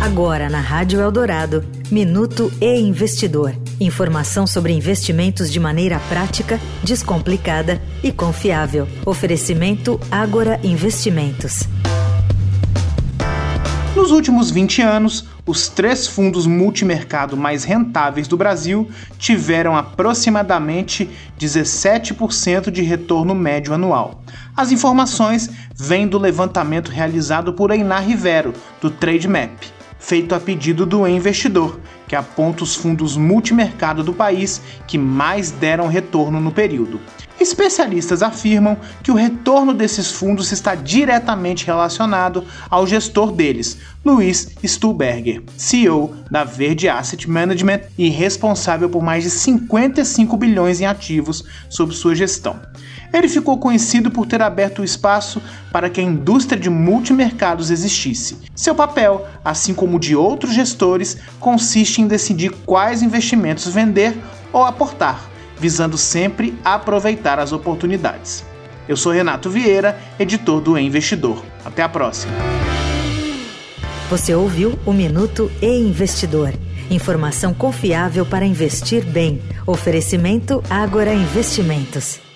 Agora na Rádio Eldorado, Minuto e Investidor. Informação sobre investimentos de maneira prática, descomplicada e confiável. Oferecimento Agora Investimentos. Nos últimos 20 anos, os três fundos multimercado mais rentáveis do Brasil tiveram aproximadamente 17% de retorno médio anual. As informações vêm do levantamento realizado por Einar Rivero, do Trademap feito a pedido do investidor, que aponta os fundos multimercado do país que mais deram retorno no período. Especialistas afirmam que o retorno desses fundos está diretamente relacionado ao gestor deles, Luiz Stuhlberger, CEO da Verde Asset Management e responsável por mais de 55 bilhões em ativos sob sua gestão. Ele ficou conhecido por ter aberto o espaço para que a indústria de multimercados existisse. Seu papel, assim como o de outros gestores, consiste em decidir quais investimentos vender ou aportar, visando sempre aproveitar as oportunidades. Eu sou Renato Vieira, editor do e Investidor. Até a próxima. Você ouviu o Minuto e Investidor. Informação confiável para investir bem. Oferecimento Agora Investimentos.